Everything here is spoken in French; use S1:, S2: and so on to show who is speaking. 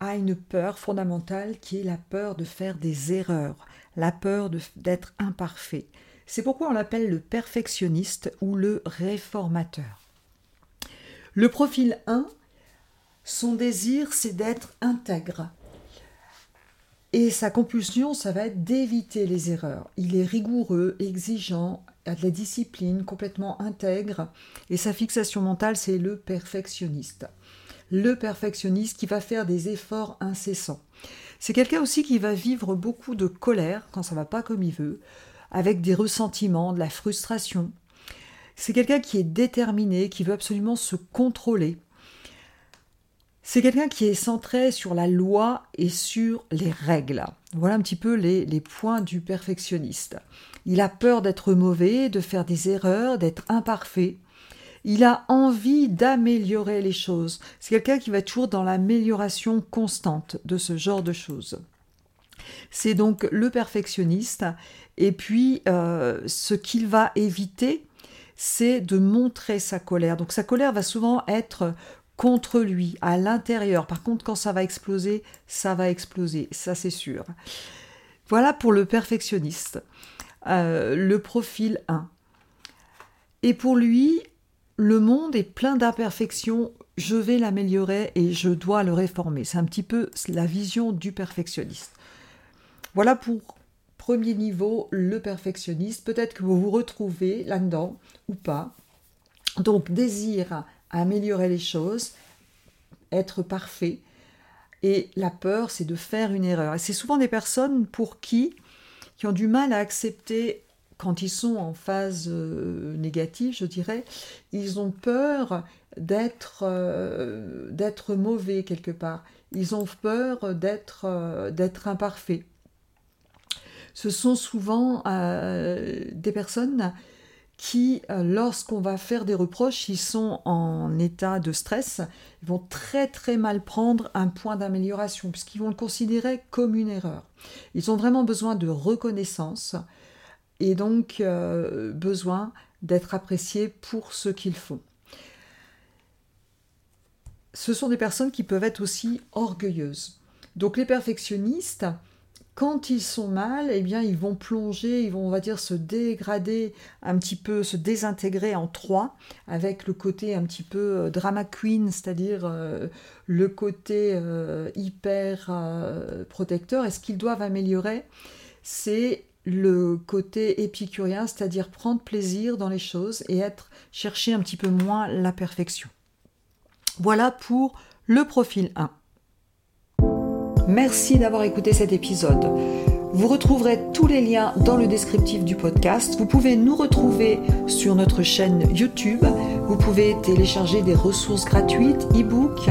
S1: a une peur fondamentale qui est la peur de faire des erreurs, la peur d'être imparfait. C'est pourquoi on l'appelle le perfectionniste ou le réformateur. Le profil 1, son désir, c'est d'être intègre. Et sa compulsion, ça va être d'éviter les erreurs. Il est rigoureux, exigeant, a de la discipline, complètement intègre. Et sa fixation mentale, c'est le perfectionniste le perfectionniste qui va faire des efforts incessants. C'est quelqu'un aussi qui va vivre beaucoup de colère quand ça va pas comme il veut, avec des ressentiments, de la frustration. C'est quelqu'un qui est déterminé, qui veut absolument se contrôler. C'est quelqu'un qui est centré sur la loi et sur les règles. Voilà un petit peu les, les points du perfectionniste. Il a peur d'être mauvais, de faire des erreurs, d'être imparfait. Il a envie d'améliorer les choses. C'est quelqu'un qui va toujours dans l'amélioration constante de ce genre de choses. C'est donc le perfectionniste. Et puis, euh, ce qu'il va éviter, c'est de montrer sa colère. Donc, sa colère va souvent être contre lui, à l'intérieur. Par contre, quand ça va exploser, ça va exploser, ça c'est sûr. Voilà pour le perfectionniste. Euh, le profil 1. Et pour lui, le monde est plein d'imperfections, je vais l'améliorer et je dois le réformer. C'est un petit peu la vision du perfectionniste. Voilà pour premier niveau, le perfectionniste. Peut-être que vous vous retrouvez là-dedans ou pas. Donc, désir améliorer les choses, être parfait. Et la peur, c'est de faire une erreur. Et c'est souvent des personnes pour qui, qui ont du mal à accepter quand ils sont en phase euh, négative, je dirais, ils ont peur d'être euh, d'être mauvais quelque part. Ils ont peur d'être euh, d'être imparfaits. Ce sont souvent des personnes qui, lorsqu'on va faire des reproches, ils sont en état de stress, ils vont très très mal prendre un point d'amélioration, puisqu'ils vont le considérer comme une erreur. Ils ont vraiment besoin de reconnaissance, et donc euh, besoin d'être appréciés pour ce qu'ils font. Ce sont des personnes qui peuvent être aussi orgueilleuses. Donc les perfectionnistes, quand ils sont mal, eh bien ils vont plonger, ils vont on va dire se dégrader un petit peu, se désintégrer en trois, avec le côté un petit peu euh, drama queen, c'est-à-dire euh, le côté hyper protecteur. Et ce qu'ils doivent améliorer, c'est le côté épicurien, c'est-à-dire prendre plaisir dans les choses et être chercher un petit peu moins la perfection. Voilà pour le profil 1. Merci d'avoir écouté cet épisode. Vous retrouverez tous les liens dans le descriptif du podcast. Vous pouvez nous retrouver sur notre chaîne YouTube. Vous pouvez télécharger des ressources gratuites, e-books